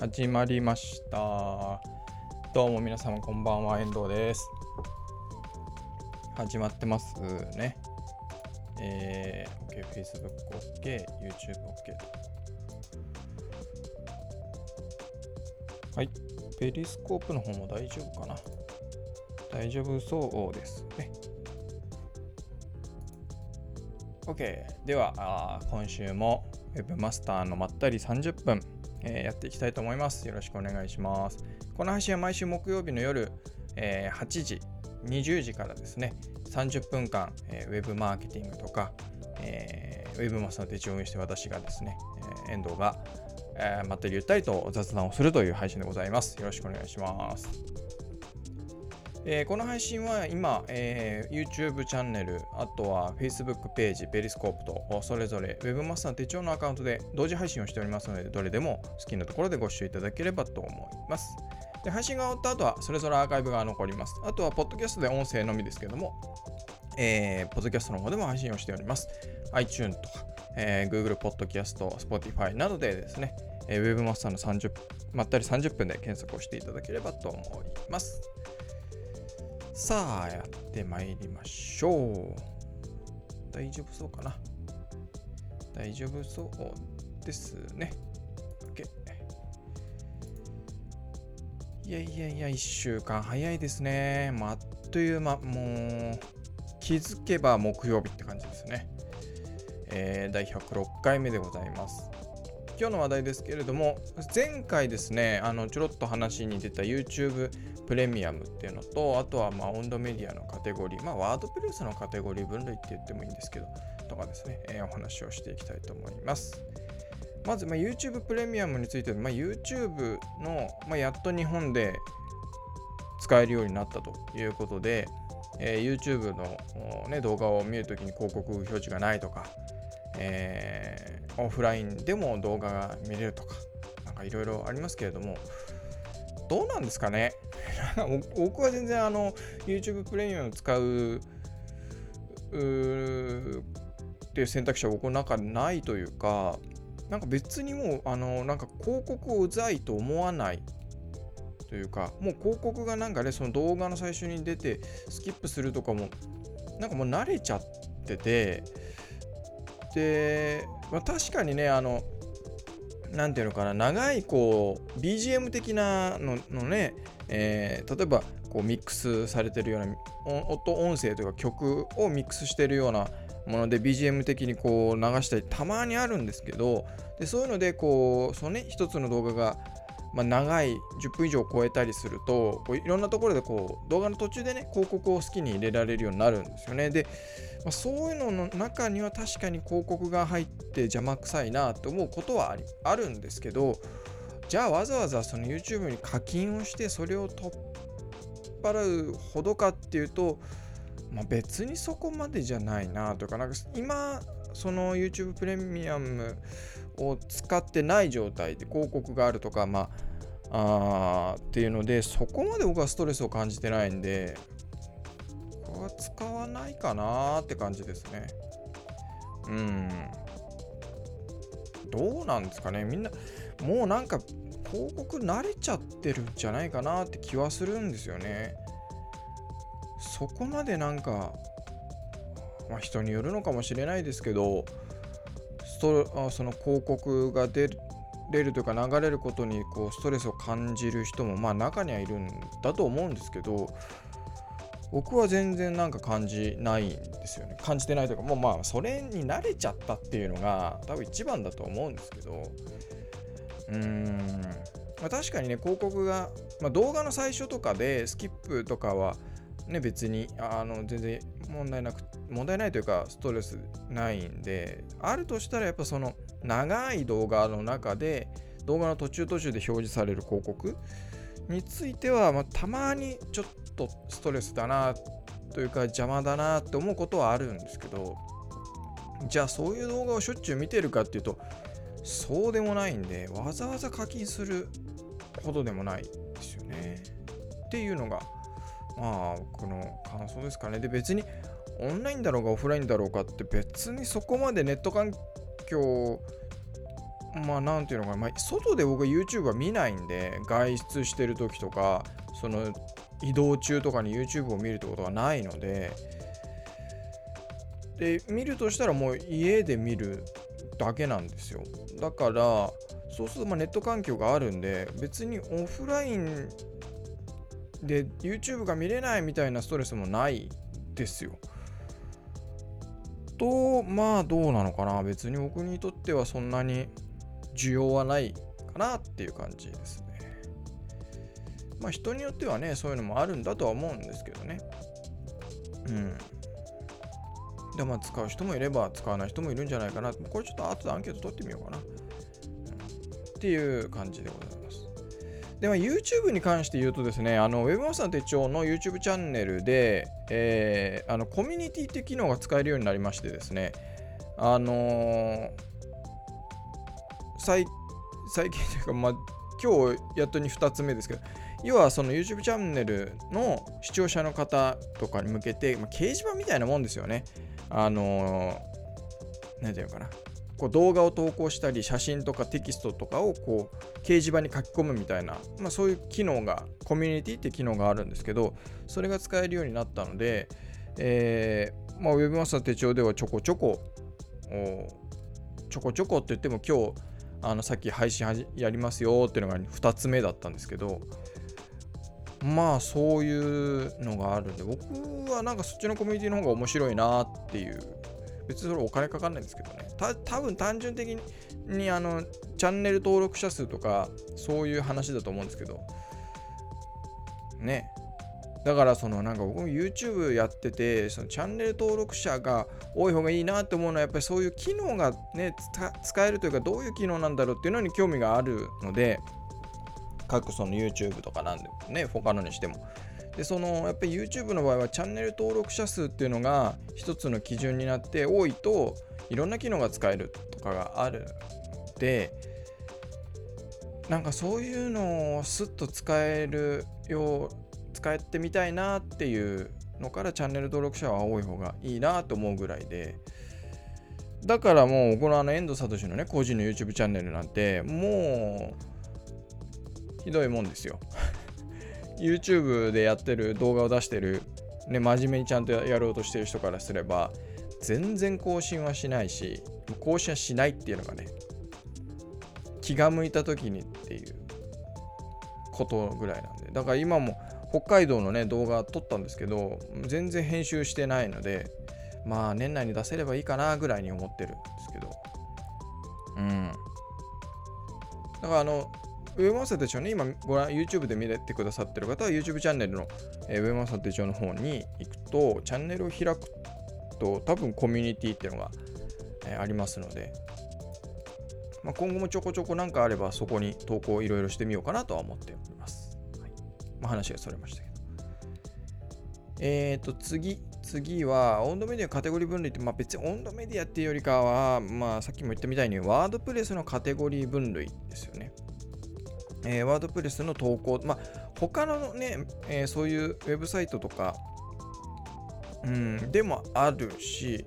始まりました。どうも皆様こんばんは遠藤です。始まってますね。えー、OK、Facebook OK、YouTube OK はい、ペリスコープの方も大丈夫かな？大丈夫そうですね。OK では今週も Webmaster のまったり30分えー、やっていきたいと思います。よろしくお願いします。この配信は毎週木曜日の夜、えー、8時、20時からですね、30分間、えー、ウェブマーケティングとか、えー、ウェブマスの手帳をして私がですね、えー、遠藤が、えー、まったりゆったりと雑談をするという配信でございます。よろしくお願いします。えー、この配信は今、えー、YouTube チャンネル、あとは Facebook ページ、ペリスコープと、それぞれ Webmaster 手帳のアカウントで同時配信をしておりますので、どれでも好きなところでご視聴いただければと思います。で配信が終わった後は、それぞれアーカイブが残ります。あとは、ポッドキャストで音声のみですけども、えー、ポッドキャストの方でも配信をしております。iTune とか、えー、Google Podcast、Spotify などでですね、えー、Webmaster の30まったり30分で検索をしていただければと思います。さあ、やってまいりましょう。大丈夫そうかな？大丈夫そうですね。OK。いやいやいや、1週間早いですね。まあ、っという間、もう、気づけば木曜日って感じですね。えー、第106回目でございます。今日の話題ですけれども、前回ですね、あのちょろっと話に出た YouTube プレミアムっていうのと、あとはまあ温度メディアのカテゴリー、まあワードプレスのカテゴリー分類って言ってもいいんですけど、とかですね、えー、お話をしていきたいと思います。まず、ま、YouTube プレミアムについて、まあ、YouTube の、まあ、やっと日本で使えるようになったということで、えー、YouTube の、ね、動画を見るときに広告表示がないとか、えー、オフラインでも動画が見れるとか、なんかいろいろありますけれども、どうなんですかね？僕は全然あの YouTube プレミアム使うっていう選択肢は僕の中でないというか、なんか別にもう、あの、なんか広告をうざいと思わないというか、もう広告がなんかね、その動画の最初に出てスキップするとかも、なんかもう慣れちゃってて、で、まあ、確かにね、あの、何ていうのかな、長いこう、BGM 的なののね、えー、例えばこうミックスされてるような音、音声というか曲をミックスしてるようなもので BGM 的にこう流したりたまにあるんですけど、でそういうのでこう、そのね、一つの動画がまあ、長い10分以上超えたりするとこういろんなところでこう動画の途中でね広告を好きに入れられるようになるんですよね。で、まあ、そういうのの中には確かに広告が入って邪魔くさいなと思うことはありあるんですけどじゃあわざわざその YouTube に課金をしてそれを取っ払うほどかっていうと、まあ、別にそこまでじゃないなとかなんか今その YouTube プレミアムを使ってない状態で広告があるとか、まあ、あっていうので、そこまで僕はストレスを感じてないんで、これは使わないかなって感じですね。うん。どうなんですかねみんな、もうなんか広告慣れちゃってるんじゃないかなって気はするんですよね。そこまでなんか、まあ、人によるのかもしれないですけど、ストその広告が出れるというか流れることにこうストレスを感じる人もまあ中にはいるんだと思うんですけど僕は全然なんか感じないんですよね。感じてないというかもうまあそれに慣れちゃったっていうのが多分一番だと思うんですけどうーん、まあ、確かにね広告が、まあ、動画の最初とかでスキップとかはね別にあの全然問題なく問題ないというかストレスないんであるとしたらやっぱその長い動画の中で動画の途中途中で表示される広告については、まあ、たまにちょっとストレスだなというか邪魔だなって思うことはあるんですけどじゃあそういう動画をしょっちゅう見てるかっていうとそうでもないんでわざわざ課金するほどでもないですよね。っていうのがまあ僕の感想ですかね。で別にオンラインだろうがオフラインだろうかって別にそこまでネット環境まあなんていうのか、まあ、外で僕は YouTube は見ないんで外出してる時とかその移動中とかに YouTube を見るってことがないのでで見るとしたらもう家で見るだけなんですよ。だからそうするとまネット環境があるんで別にオフラインで YouTube が見れないみたいなストレスもないですよ。とまあどうなのかな。別に僕にとってはそんなに需要はないかなっていう感じですね。まあ人によってはねそういうのもあるんだとは思うんですけどね。うん。でまあ使う人もいれば使わない人もいるんじゃないかな。これちょっと後でアンケート取ってみようかな。っていう感じでございます。で、まあ、YouTube に関して言うとですね、あの Webmaster 手帳の YouTube チャンネルで、えー、あのコミュニティって機能が使えるようになりましてですね、あのー、最近というか、まあ、今日やっとに2つ目ですけど、要はその YouTube チャンネルの視聴者の方とかに向けて、まあ、掲示板みたいなもんですよね。あのー、なんていうのかな。こう動画を投稿したり写真とかテキストとかをこう掲示板に書き込むみたいな、まあ、そういう機能がコミュニティって機能があるんですけどそれが使えるようになったので、えーまあ、Webmaster 手帳ではちょこちょこちょこちょこって言っても今日あのさっき配信やりますよっていうのが2つ目だったんですけどまあそういうのがあるんで僕はなんかそっちのコミュニティの方が面白いなっていう別にそれお金かかんないんですけどね。た多分単純的にあのチャンネル登録者数とかそういう話だと思うんですけどね。だからそのなんか僕も YouTube やっててそのチャンネル登録者が多い方がいいなって思うのはやっぱりそういう機能がね使えるというかどういう機能なんだろうっていうのに興味があるので各その YouTube とかなんでね他のにしても。でそのやっぱり YouTube の場合はチャンネル登録者数っていうのが一つの基準になって多いといろんな機能が使えるとかがあるのでなんかそういうのをスッと使えるよう使ってみたいなっていうのからチャンネル登録者は多い方がいいなと思うぐらいで。だからもうこのあの遠藤聡のね個人の YouTube チャンネルなんてもうひどいもんですよ。YouTube でやってる動画を出してるね真面目にちゃんとやろうとしてる人からすれば全然更新はしないし更新はしないっていうのがね気が向いた時にっていうことぐらいなんで。だから今も北海道のね動画撮ったんですけど全然編集してないのでまあ年内に出せればいいかなぐらいに思ってるんですけど。うん。だからあのウェブマスター手帳ね、今ご覧、YouTube で見れてくださってる方は YouTube チャンネルの、えー、ウェブマスター手帳の方に行くと、チャンネルを開くと多分コミュニティっていうのが、えー、ありますので、まあ、今後もちょこちょこなんかあればそこに投稿いろいろしてみようかなとは思っておりま。あ、話がそれましたけど。えっ、ー、と次、次は温度メディアカテゴリー分類って、まあ、別に温度メディアっていうよりかは、まあ、さっきも言ったみたいにワードプレスのカテゴリー分類ですよね。えー、ワードプレスの投稿、まあ、他のね、えー、そういうウェブサイトとか、うん、でもあるし、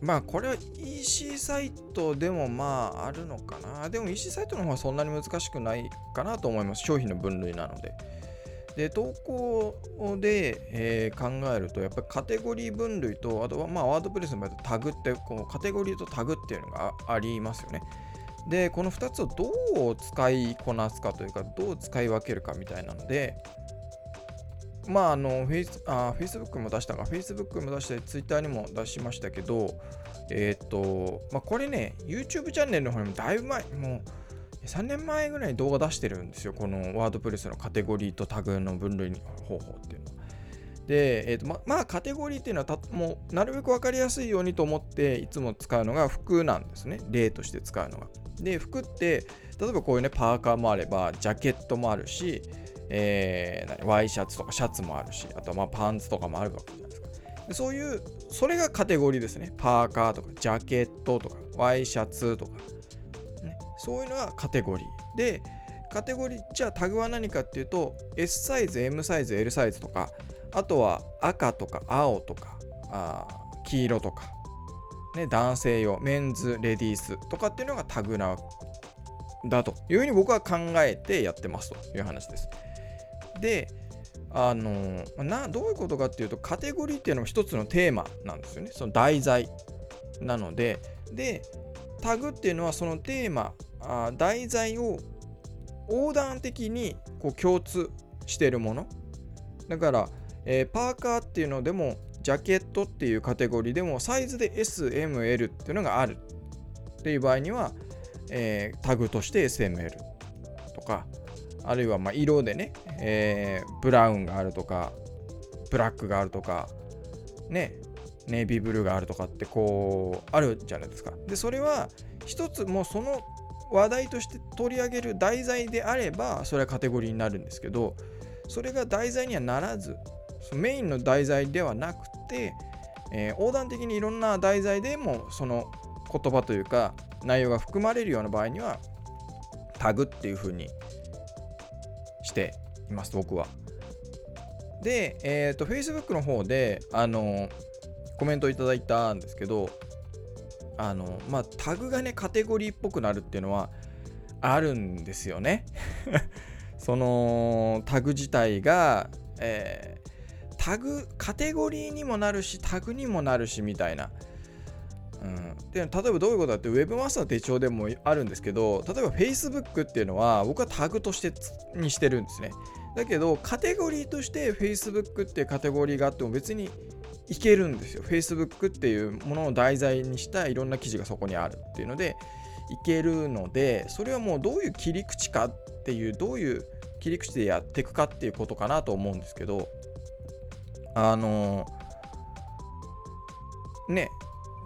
まあこれは EC サイトでもまああるのかな。でも EC サイトの方はそんなに難しくないかなと思います。商品の分類なので。で、投稿で、えー、考えると、やっぱりカテゴリー分類と、あとはまあワードプレスの場合タグって、こうカテゴリーとタグっていうのがありますよね。で、この2つをどう使いこなすかというか、どう使い分けるかみたいなので、まあ、あの、フェイス、あ、Facebook も出したが、Facebook も出して、Twitter にも出しましたけど、えっ、と、まあ、これね、YouTube チャンネルの方にもだいぶ前、もう、3年前ぐらいに動画出してるんですよ。このワードプレスのカテゴリーとタグの分類方法っていうのは。で、えーとま、まあ、カテゴリーっていうのはたもうなるべく分かりやすいようにと思っていつも使うのが服なんですね。例として使うのが。で、服って、例えばこういうね、パーカーもあれば、ジャケットもあるし、えー、ワイシャツとかシャツもあるし、あとまあパンツとかもあるわけじゃないですか。でそういう、それがカテゴリーですね。パーカーとか、ジャケットとか、ワイシャツとか、そういうのがカテゴリー。で、カテゴリー、じゃあタグは何かっていうと、S サイズ、M サイズ、L サイズとか、あとは赤とか青とか、あ黄色とか、ね、男性用メンズレディースとかっていうのがタグなだというふうに僕は考えてやってますという話です。であのなどういうことかっていうとカテゴリーっていうのも一つのテーマなんですよねその題材なのででタグっていうのはそのテーマあ題材を横断的にこう共通しているもの。だから、えー、パーカーっていうのでもジャケットっていうカテゴリーでもサイズで SML っていうのがある。っていう場合には、えー、タグとして SML とかあるいはま色でね、えー、ブラウンがあるとかブラックがあるとかねネイビーブルーがあるとかってこうあるじゃないですか。でそれは一つもうその話題として取り上げる題材であればそれはカテゴリーになるんですけどそれが題材にはならずメインの題材ではなくて、えー、横断的にいろんな題材でもその言葉というか内容が含まれるような場合にはタグっていう風にしています僕は。で、えっ、ー、と Facebook の方であのコメントいただいたんですけどあのまあタグがねカテゴリーっぽくなるっていうのはあるんですよね。そのタグ自体が、えー、タグカテゴリーにもなるしタグにもなるしみたいな、うん、で例えばどういうことだって Webmaster 手帳でもあるんですけど例えば Facebook っていうのは僕はタグとしてにしてるんですね。だけどカテゴリーとして Facebook っていうカテゴリーがあっても別にいけるんですよ。Facebook っていうものを題材にしたいろんな記事がそこにあるっていうのでいけるのでそれはもうどういう切り口かっていうどういう切り口でやっていくかっていうことかなと思うんですけどあのね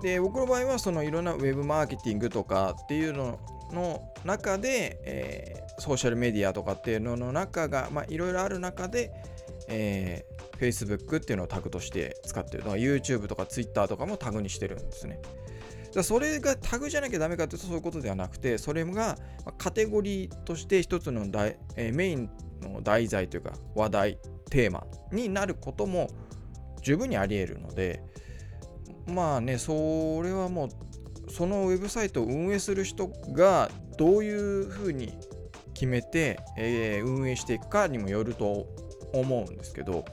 で僕の場合はそのいろんなウェブマーケティングとかっていうのの中で、えー、ソーシャルメディアとかっていうのの中がいろいろある中で、え Facebook っていうのをタグとして使ってる。だから YouTube とか Twitter とかもタグにしてるんですね。だそれがタグじゃなきゃダメかっていうとそういうことではなくて、それがカテゴリーとして一つの、えー、メインの題材というか話題、テーマになることも十分にあり得るので、まあね、それはもうそのウェブサイトを運営する人がどういうふうに決めて、えー、運営していくかにもよると思うんですけど、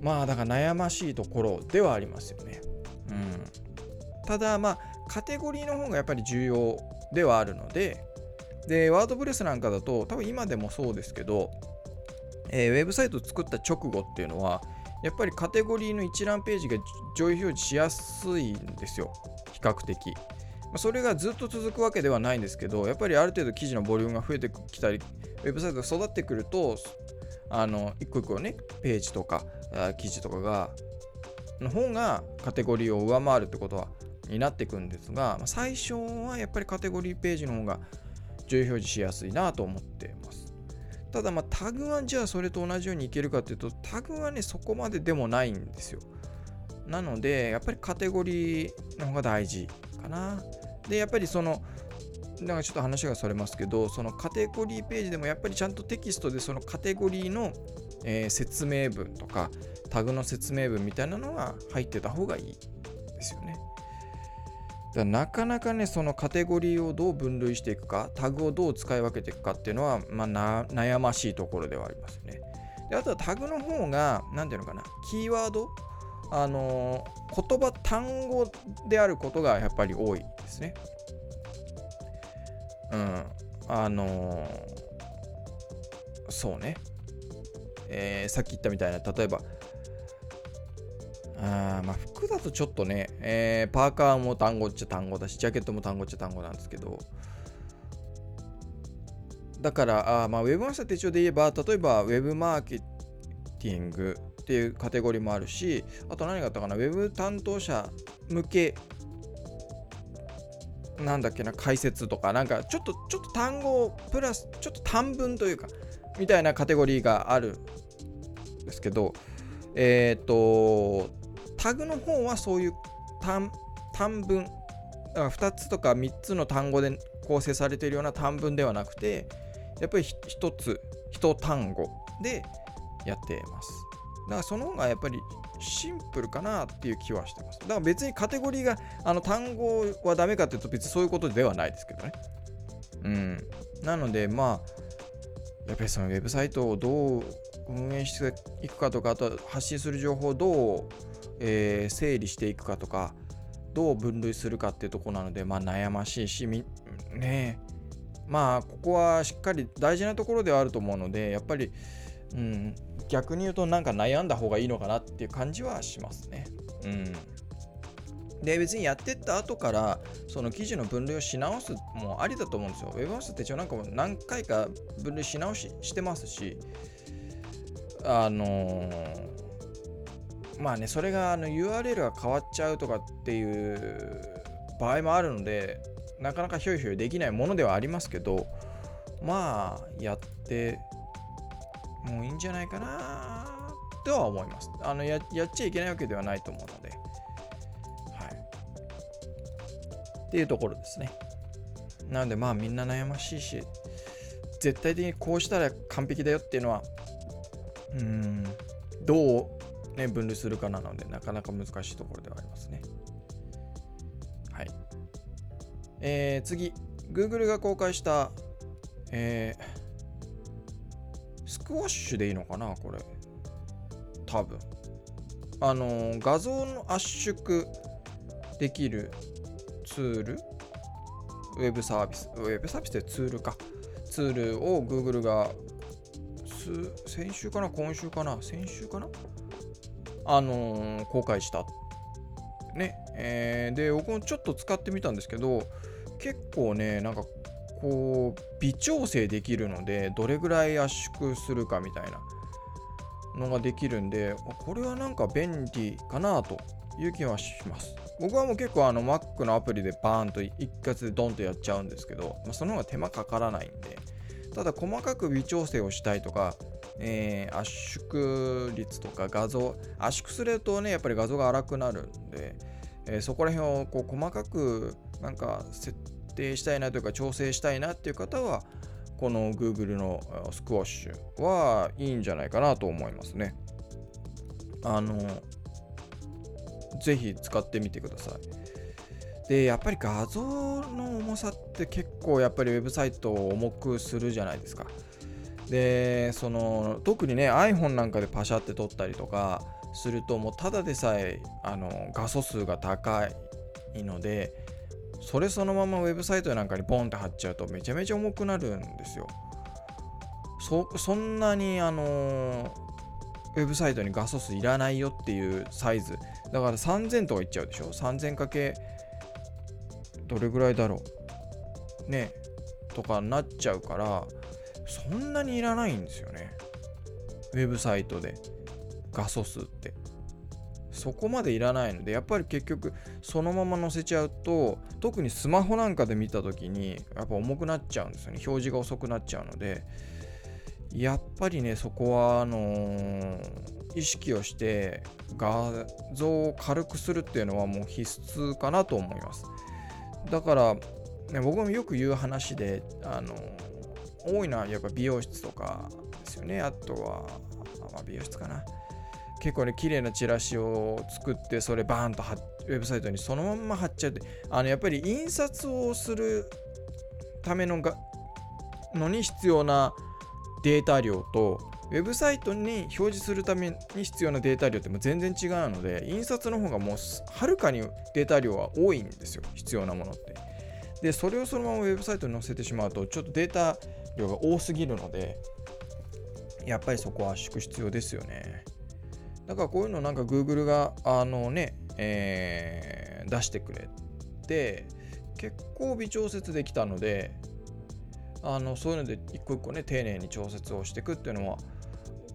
まあだから悩ましいところではありますよね。うん、ただまあカテゴリーの方がやっぱり重要ではあるのででワードプレスなんかだと多分今でもそうですけど、えー、ウェブサイトを作った直後っていうのはやっぱりカテゴリーの一覧ページが上位表示しやすいんですよ比較的。それがずっと続くわけではないんですけどやっぱりある程度記事のボリュームが増えてきたりウェブサイトが育ってくるとあの一個一個ねページとか記事とかがの方がカテゴリーを上回るってことはになっていくんですが最初はやっぱりカテゴリーページの方が重要表示しやすいなと思ってます。ただまタグはじゃあそれと同じようにいけるかっていうとタグはねそこまででもないんですよ。なのでやっぱりカテゴリーの方が大事かな。でやっぱりそのなんかちょっと話がそれますけど、そのカテゴリーページでもやっぱりちゃんとテキストでそのカテゴリーの、えー、説明文とかタグの説明文みたいなのが入ってた方がいいですよね。だなかなかね、そのカテゴリーをどう分類していくか、タグをどう使い分けていくかっていうのは、まあ、悩ましいところではありますよね。であとはタグの方が、何ていうのかな、キーワード、あのー、言葉、単語であることがやっぱり多いですね。うん。あのー、そうね。えー、さっき言ったみたいな、例えば、あまあ服だとちょっとね、えー、パーカーも単語っちゃ単語だし、ジャケットも単語っちゃ単語なんですけど、だから、あまあ、ウェブマスター手帳で言えば、例えば、ウェブマーケティングっていうカテゴリーもあるし、あと何があったかな、ウェブ担当者向けなんだっけな、解説とか、なんかちょっと、ちょっと単語プラス、ちょっと短文というか、みたいなカテゴリーがあるんですけど、えっ、ー、と、タグの方はそういう短文、2つとか3つの単語で構成されているような短文ではなくて、やっぱり1つ、1単語でやってます。だからその方がやっぱりシンプルかなっていう気はしてます。だから別にカテゴリーがあの単語はダメかっていうと別にそういうことではないですけどね。うん。なのでまあやっぱりそのウェブサイトをどう運営していくかとかあと発信する情報をどう、えー、整理していくかとかどう分類するかっていうとこなのでまあ悩ましいしみねまあここはしっかり大事なところではあると思うのでやっぱり、うん、逆に言うとなんか悩んだ方がいいのかなっていう感じはしますね。うんで別にやってった後からその記事の分類をし直すもありだと思うんですよ。ウェブハウス手帳なんかも何回か分類し直ししてますし、あのー、まあね、それがあの URL が変わっちゃうとかっていう場合もあるので、なかなかひょいひょいできないものではありますけど、まあ、やってもういいんじゃないかなとは思います。あのややっちゃいけないわけではないと思うので。はい。っていうところですね。なのでまあみんな悩ましいし、絶対的にこうしたら完璧だよっていうのは、うん、どう、ね、分類するかなので、なかなか難しいところではありますね。はい。えー、次、Google が公開した、えー、クワッシュでいいのかなこれ。多分。あの、画像の圧縮できるツール？ウェブサービス。ウェブサービスってツールか。ツールを Google が先週かな？今週かな？先週かな？あのー、公開した。ね。えー、で、僕もちょっと使ってみたんですけど、結構ね、なんかこう、微調整できるので、どれぐらい圧縮するかみたいなのができるんで、これはなんか便利かなという気はします。僕はもう結構あの Mac のアプリでバーンと一括でドンとやっちゃうんですけど、まあ、その方が手間かからないんで、ただ細かく微調整をしたいとか、えー、圧縮率とか画像、圧縮するとね、やっぱり画像が荒くなるんで、えー、そこら辺をこう細かくなんか設定したいなというか調整したいなっていう方は、この Google のスクワッシュはいいんじゃないかなと思いますね。あの、ぜひ使ってみてください。でやっぱり画像の重さって結構やっぱりウェブサイトを重くするじゃないですか。でその特にね iPhone なんかでパシャって撮ったりとかするともうただでさえあの画素数が高いのでそれそのままウェブサイトなんかにボンって貼っちゃうとめちゃめちゃ重くなるんですよ。そんなにあのウェブサイトに画素数いらないよっていうサイズ。だから3000とかいっちゃうでしょ？3000× どれぐらいだろう？ねとかなっちゃうからそんなにいらないんですよね。ウェブサイトで。画素数って。そこまでいらないのでやっぱり結局そのまま載せちゃうと特にスマホなんかで見た時にやっぱ重くなっちゃうんですよね表示が遅くなっちゃうのでやっぱりねそこはあのー、意識をして画像を軽くするっていうのはもう必須かなと思いますだから、ね、僕もよく言う話で、あの、多いのはやっぱ美容室とかですよね。あとは、まあ、美容室かな。結構ね、綺麗なチラシを作って、それバーンとウェブサイトにそのまんま貼っちゃって、あの、やっぱり印刷をするためのがのに必要なデータ量と、ウェブサイトに表示するために必要なデータ量っても全然違うので、印刷の方がもうはるかにデータ量は多いんですよ、必要なものって。で、それをそのままウェブサイトに載せてしまうと、ちょっとデータ量が多すぎるので、やっぱりそこは圧縮必要ですよね。だからこういうのなんか Google があのね、えー、出してくれて、結構微調節できたので、あのそういうので一個一個ね丁寧に調節をしていくっていうのは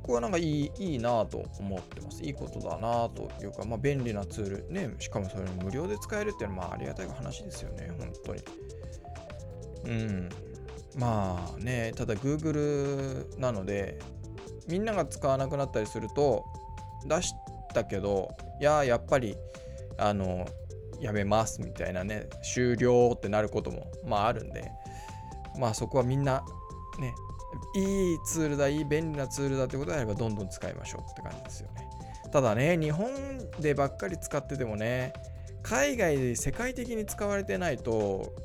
僕はなんかいいいいなと思ってます。いいことだなというか、まあ、便利なツール、ね、しかもそれ無料で使えるっていうのはまあありがたい話ですよね、本当に。うん。まあね、ただ Google なので、みんなが使わなくなったりすると、出したけど、いや、やっぱり、あの、やめますみたいなね、終了ってなることも、まああるんで、まあそこはみんな、ね、いいツールだ、いい便利なツールだってことであればどんどん使いましょうって感じですよね。ただね日本でばっかり使っててもね海外で世界的に使われてないと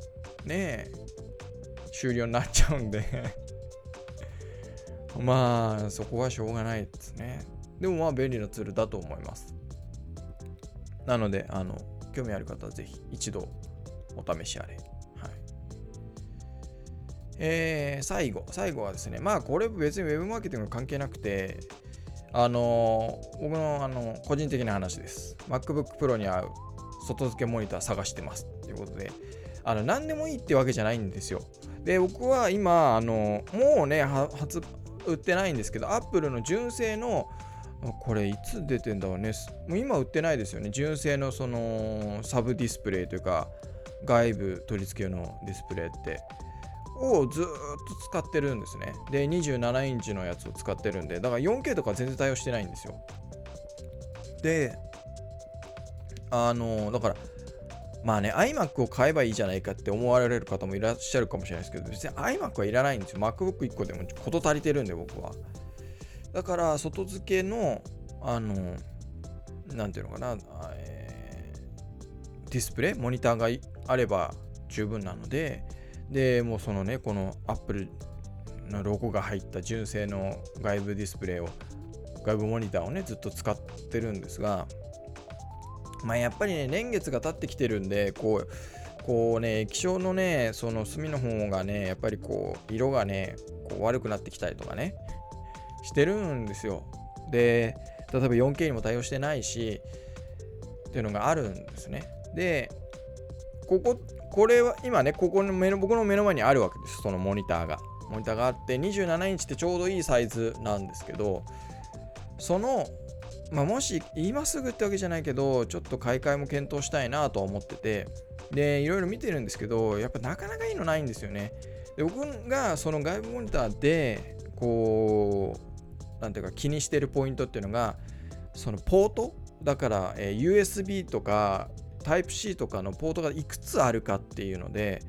ね終了になっちゃうんで まあそこはしょうがないですねでもまあ便利なツールだと思いますなのであの興味ある方はぜひ一度お試しあれはいえー、最後、最後はですね、まあこれ別に Web マーケティング関係なくて、あのー、僕のあの個人的な話です。MacBook Pro に合う外付けモニター探してますということで、あの何でもいいってわけじゃないんですよ。で、僕は今、あのもうね、初売ってないんですけど、Apple の純正のこれいつ出てんだろうね。もう今売ってないですよね。純正のそのサブディスプレイというか、外部取り付けのディスプレイって。をずっと使ってるんですね。で、27インチのやつを使ってるんで、だから 4K とか全然対応してないんですよ。で、あの、だから、まあね、iMac を買えばいいじゃないかって思われる方もいらっしゃるかもしれないですけど、別に iMac はいらないんですよ。MacBook1 個でも事足りてるんで、僕は。だから、外付けの、あの、なんていうのかな、えー、ディスプレイ、モニターがあれば十分なので、でもうそのねこの Apple のロゴが入った純正の外部ディスプレイを外部モニターをねずっと使ってるんですがまあやっぱりね年月が経ってきてるんでこうこうね液晶のねその隅の方がねやっぱりこう色がねこう悪くなってきたりとかねしてるんですよで例えば 4K にも対応してないしっていうのがあるんですねでこここれは今ね、ここの目の僕の目の前にあるわけです、そのモニターが。モニターがあって、27インチってちょうどいいサイズなんですけど、その、まあ、もし今すぐってわけじゃないけど、ちょっと買い替えも検討したいなとは思ってて、で、いろいろ見てるんですけど、やっぱなかなかいいのないんですよね。で僕がその外部モニターで、こう、なんていうか気にしてるポイントっていうのが、そのポートだから、えー、USB とかタイプ C とかのポートがいくつあるかっていうので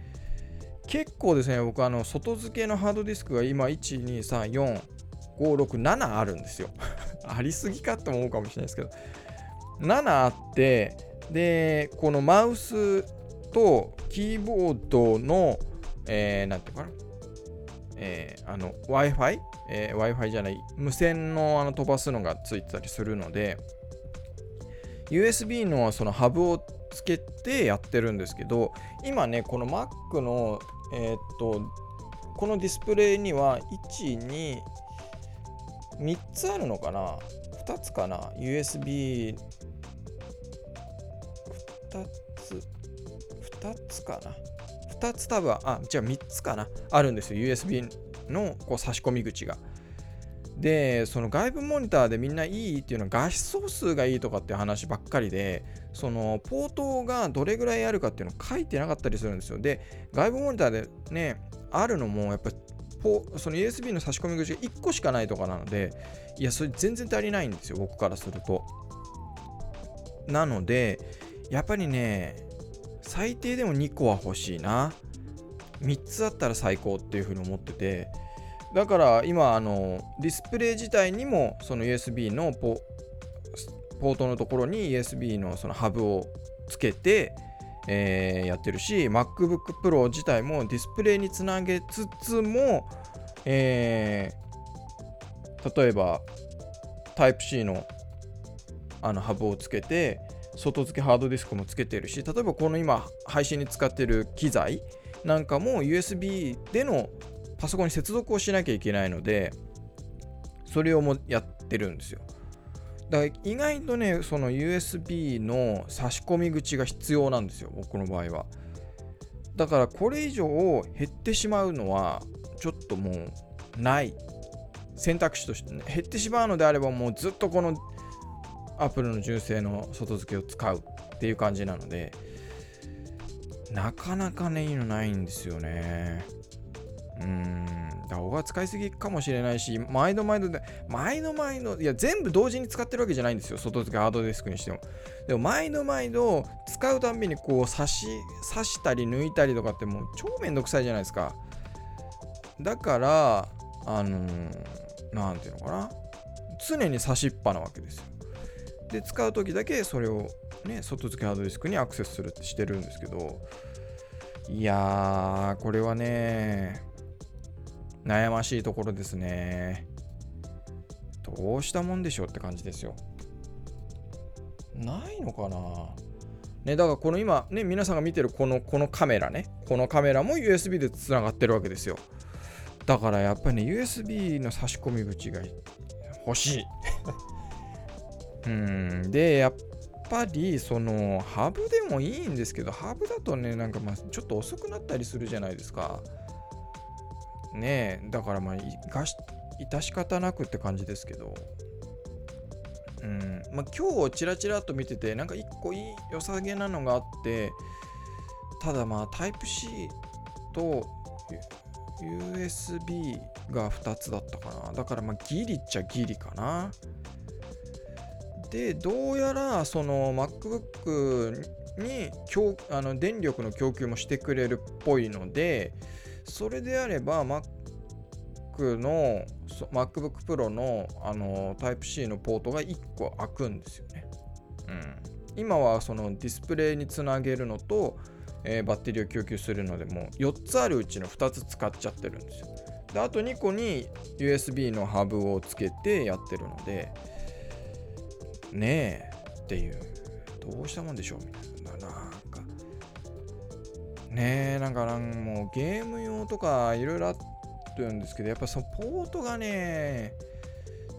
結構ですね僕あの外付けのハードディスクが今1234567あるんですよ。ありすぎかと思うかもしれないですけど。7あってでこのマウスとキーボードのえー、なんていうかな？えー、あの Wi-Fi、えー、Wi-Fi じゃない無線のあの飛ばすのがついてたりするので USB のそのハブをつけてやってるんですけど今ねこの Mac のえー、っとこのディスプレイには123つあるのかな？2つかな？USB2 つ2つかな？2つ多分あじゃあ3つかな。あるんですよ。USB のこう差し込み口が。でその外部モニターでみんないいっていうのは画質総数がいいとかって話ばっかりでそのポートがどれぐらいあるかっていうの書いてなかったりするんですよ。で外部モニターでねあるのもやっぱその USB の差し込み口が1個しかないとかなのでいやそれ全然足りないんですよ僕からすると。なのでやっぱりね最低でも2個は欲しいな。3つあったら最高っていうふうに思ってて。だから今あのディスプレイ自体にもその USB のポポートのところに USB のそのハブをつけて、えー、やってるし MacBook Pro 自体もディスプレイにつなげつつも、えー、例えば Type-C のあのハブをつけて外付けハードディスクもつけてるし例えばこの今配信に使ってる機材なんかも USB でのパソコンに接続をしなきゃいけないので、それをもやってるんですよ。だから意外とね、その USB の差し込み口が必要なんですよ、僕の場合は。だからこれ以上減ってしまうのは、ちょっともうない選択肢としてね、減ってしまうのであれば、もうずっとこの Apple の純正の外付けを使うっていう感じなので、なかなかね、いいのないんですよね。うん、だ僕は使いすぎかもしれないし、毎度毎度で、毎度毎度、いや、全部同時に使ってるわけじゃないんですよ、外付けハードディスクにしても。でも、毎度毎度、使うたんびにこう、刺し、刺したり抜いたりとかって、もう超めんどくさいじゃないですか。だから、あのー、ていうのかな。常に刺しっぱなわけですよ。で使う時だけそれをね外付けハードディスクにアクセスするってしてるんですけどいやーこれはね悩ましいところですねどうしたもんでしょうって感じですよないのかなね、だからこの今、ね、皆さんが見てるこのこのカメラね、このカメラも USB でつながってるわけですよ。だからやっぱりね、USB の差し込み口が欲しい。うん、で、やっぱりそのハブでもいいんですけど、ハブだとね、なんかまあちょっと遅くなったりするじゃないですか。ねえ、だからまあ、致し方なくって感じですけど、うん。まあ、今日ちらちらと見ててなんか一個いい良さげなのがあってただまあタイプ C と USB が2つだったかな。だからまあギリっちゃギリかな。でどうやらその MacBook にあの電力の供給もしてくれるっぽいのでそれであれば Mac の MacBook Pro のあの Type-C のポートが1個開くんですよね。うん、今はそのディスプレイにつなげるのと、えー、バッテリーを供給するのでも4つあるうちの2つ使っちゃってるんですよ。であと2個に USB のハブをつけてやってるのでねえっていうどうしたもんでしょうみたいな。なんかねえなんかなんもうゲーム用とかいろいろあってるんですけど、やっぱそのポートがね、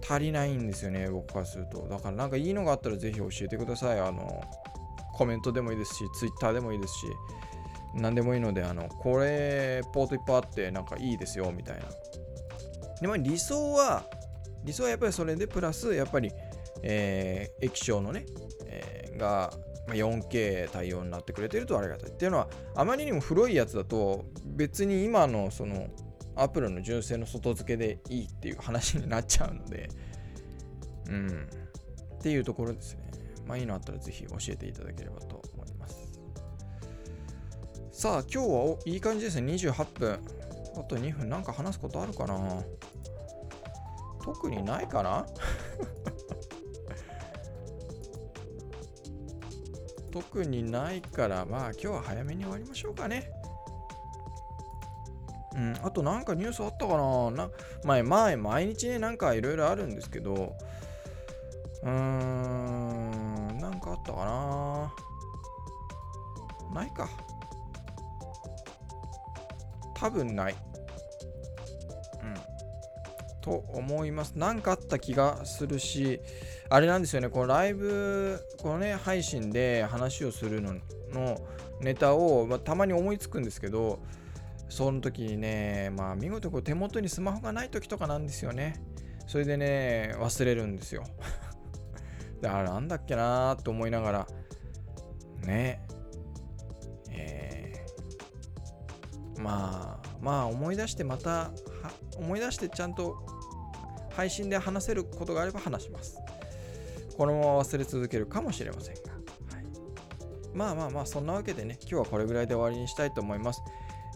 足りないんですよね、僕からすると。だからなんかいいのがあったらぜひ教えてください。あの、コメントでもいいですし、ツイッターでもいいですし、何でもいいので、あの、これ、ポートいっぱいあって、なんかいいですよ、みたいな。でも理想は、理想はやっぱりそれでプラス、やっぱり、えー、液晶のね、えー、が、4K 対応になってくれてるとありがたい。っていうのは、あまりにも古いやつだと、別に今のそのアップルの純正の外付けでいいっていう話になっちゃうので、うん。っていうところですね。まあいいのあったらぜひ教えていただければと思います。さあ、今日はいい感じですね。28分。あと2分なんか話すことあるかな？特にないかな？特にないから、まあ今日は早めに終わりましょうかね。うん、あとなんかニュースあったかな？な前、前、毎日ね、なんかいろいろあるんですけど、うーん、なんかあったかな？ないか。多分ない。と思います。なんかあった気がするし、あれなんですよね、このライブ、このね、配信で話をするののネタを、まあ、たまに思いつくんですけど、その時にね、まあ見事こう手元にスマホがない時とかなんですよね。それでね、忘れるんですよ。だからなんだっけなーと思いながら、ね、えー、まあ、まあ思い出してまた、思い出してちゃんと配信で話せることがあれば話します。このまま忘れ続けるかもしれませんが。はい、まあまあまあ、そんなわけでね、今日はこれぐらいで終わりにしたいと思います。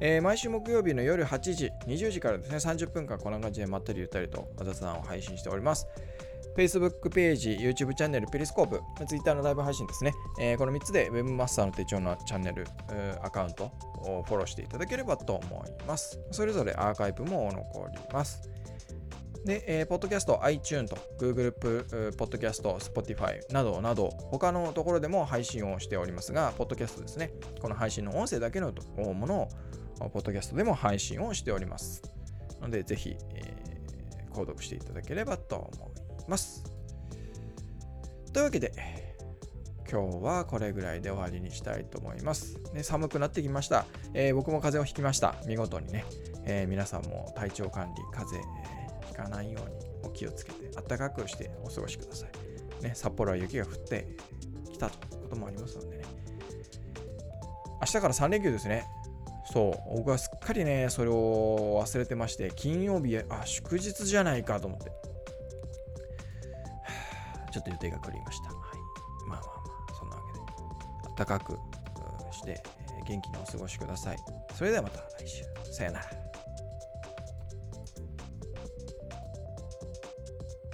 えー、毎週木曜日の夜8時、20時からですね、30分間こんな感じでまったりゆったりと雑談を配信しております。Facebook ページ、YouTube チャンネル、ペリスコープ、Twitter のライブ配信ですね。えー、この3つで Webmaster の手帳のチャンネル、アカウントをフォローしていただければと思います。それぞれアーカイブも残ります。で、えー、ポッドキャスト、iTune と Google ポッドキャスト、Spotify などなど、他のところでも配信をしておりますが、ポッドキャストですね。この配信の音声だけのものをポッドキャストでも配信をしております。ので、ぜひ、えー、購読していただければと思います。というわけで、今日はこれぐらいで終わりにしたいと思います。ね、寒くなってきました、えー、僕も風邪をひきました。見事にね、え、皆さんも体調管理、風邪、かないようにお気をつけて、暖かくしてお過ごしください。ね、札幌は雪が降ってきたということもありますのでね。明日から3連休ですね。そう、僕はすっかりね、それを忘れてまして、金曜日、あ、祝日じゃないかと思って。ちょっと予定が狂いました。はい。まあまあまあ、そんなわけで、暖かくして、元気にお過ごしください。それではまた来週。さよなら。